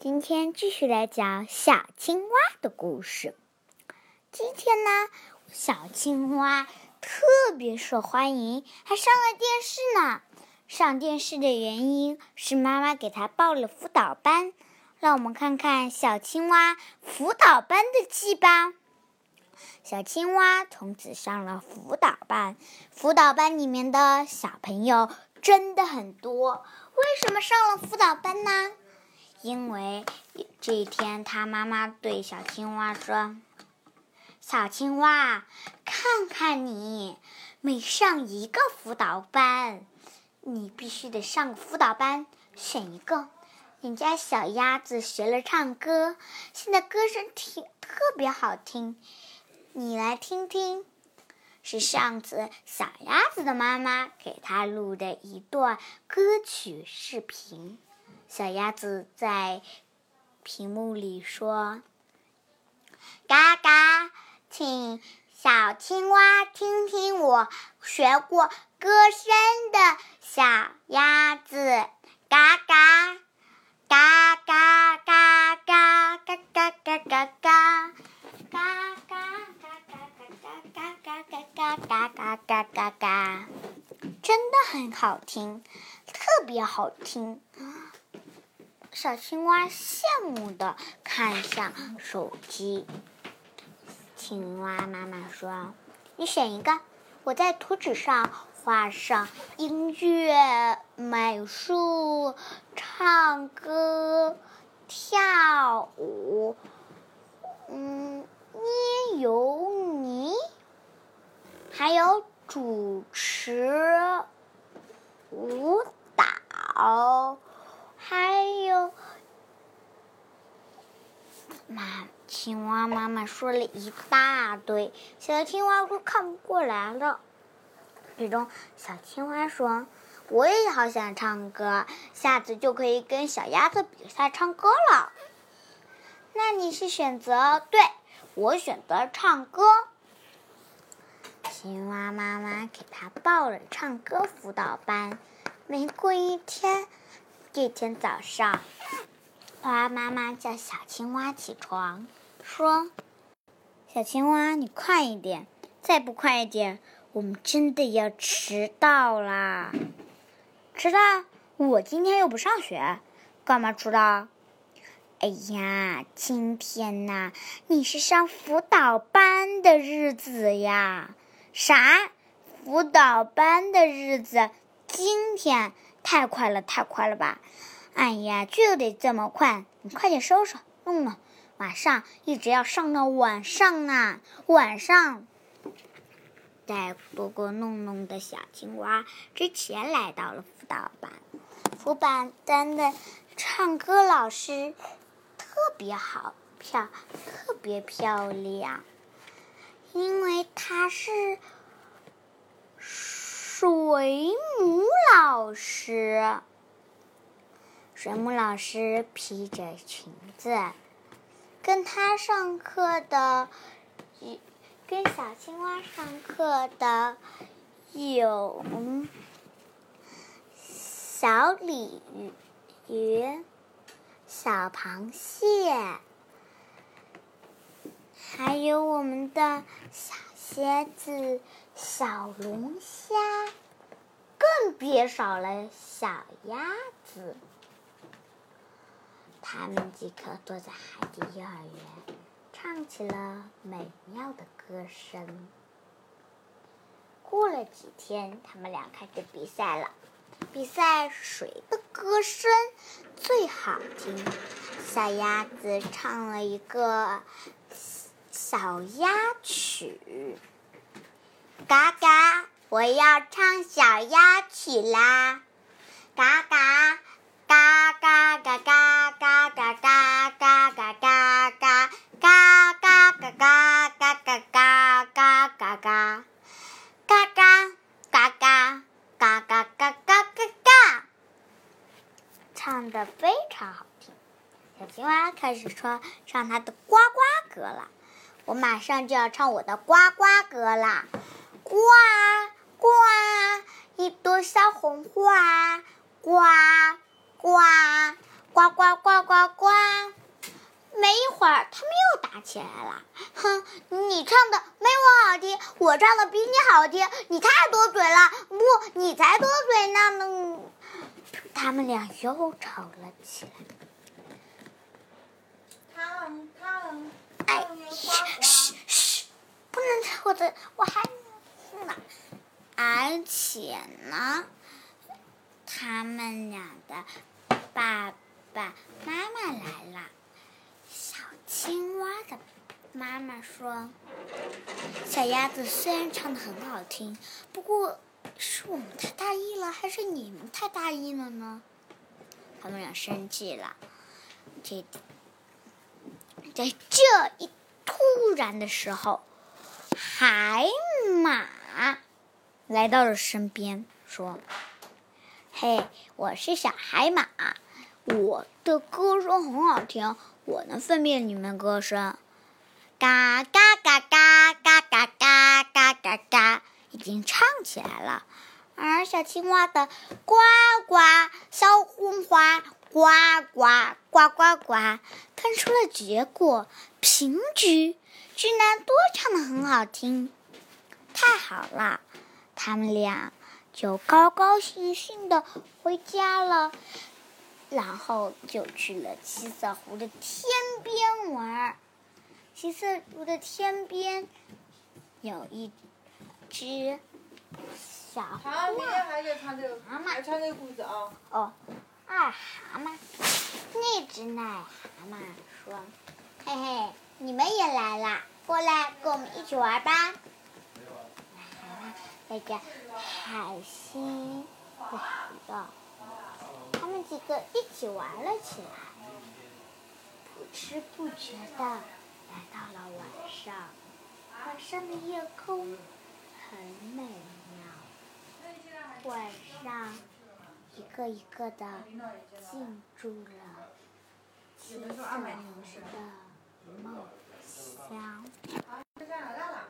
今天继续来讲小青蛙的故事。今天呢，小青蛙特别受欢迎，还上了电视呢。上电视的原因是妈妈给他报了辅导班。让我们看看小青蛙辅导班的记吧。小青蛙从此上了辅导班。辅导班里面的小朋友真的很多。为什么上了辅导班呢？因为这一天，他妈妈对小青蛙说：“小青蛙，看看你，每上一个辅导班，你必须得上个辅导班，选一个。”你家小鸭子学了唱歌，现在歌声听特别好听，你来听听，是上次小鸭子的妈妈给他录的一段歌曲视频。小鸭子在屏幕里说：“嘎嘎，请小青蛙听听我学过歌声的小鸭子，嘎嘎。”嘎嘎嘎嘎嘎嘎嘎嘎嘎，嘎嘎嘎嘎嘎嘎嘎嘎嘎嘎嘎嘎，真的很好听，特别好听。小青蛙羡慕的看向手机。青蛙妈妈说：“你选一个，我在图纸上。”画上音乐、美术、唱歌、跳舞，嗯，捏油泥，还有主持舞蹈，还有妈青蛙妈妈说了一大堆，小青蛙都看不过来了。最终，小青蛙说：“我也好想唱歌，下次就可以跟小鸭子比赛唱歌了。”那你是选择对，我选择唱歌。青蛙妈妈给他报了唱歌辅导班。没过一天，这天早上，蛙妈妈叫小青蛙起床，说：“小青蛙，你快一点，再不快一点。”我们真的要迟到啦！迟到？我今天又不上学，干嘛迟到？哎呀，今天呐，你是上辅导班的日子呀！啥？辅导班的日子？今天太快了，太快了吧！哎呀，就得这么快！你快点收拾弄弄，晚上一直要上到晚上呢，晚上。在做过弄弄的小青蛙之前，来到了辅导班。辅导班的唱歌老师特别好，漂特别漂亮，因为她是水母老师。水母老师披着裙子，跟他上课的。跟小青蛙上课的有小鲤鱼、小螃蟹，还有我们的小蝎子、小龙虾，更别少了小鸭子。他们即刻坐在海底幼儿园。唱起了美妙的歌声。过了几天，他们俩开始比赛了。比赛谁的歌声最好听？小鸭子唱了一个小鸭曲。嘎嘎，我要唱小鸭曲啦！嘎嘎，嘎嘎嘎嘎嘎嘎嘎嘎嘎嘎嘎。嘎嘎嘎嘎嘎嘎嘎嘎嘎嘎，嘎嘎嘎嘎嘎嘎嘎嘎嘎嘎，唱的非常好听。小青蛙开始说唱它的呱呱歌了，我马上就要唱我的呱呱歌啦！呱呱，一朵小红花，呱呱呱呱呱呱呱。没一会儿，他们又打起来了。哼，你唱的没我好听，我唱的比你好听，你太多嘴了。不，你才多嘴呢。他们俩又吵了起来。汤汤，哎，不能吵我的，我还呢。而且呢，他们俩的爸爸妈妈来了。小青蛙的妈妈说：“小鸭子虽然唱的很好听，不过是我们太大意了，还是你们太大意了呢？”他们俩生气了。这在这一突然的时候，海马来到了身边，说：“嘿，我是小海马，我的歌声很好听。”我能分辨你们歌声，嘎嘎嘎嘎嘎嘎嘎嘎嘎嘎，已经唱起来了。而小青蛙的呱呱，小红花呱呱呱呱呱，看出了结果，平局，居然都唱的很好听，太好了！他们俩就高高兴兴的回家了。然后就去了七色湖的天边玩。七色湖的天边有一只小好，明天还得唱这个，还唱这个故事啊。哦，二蛤蟆，那只癞蛤蟆说：“嘿嘿，你们也来啦，过来跟我们一起玩吧。”癞蛤蟆带着海星来了。他们几个一起玩了起来，不知不觉的来到了晚上。晚上的夜空很美妙，晚上一个一个的进入了七色的梦乡。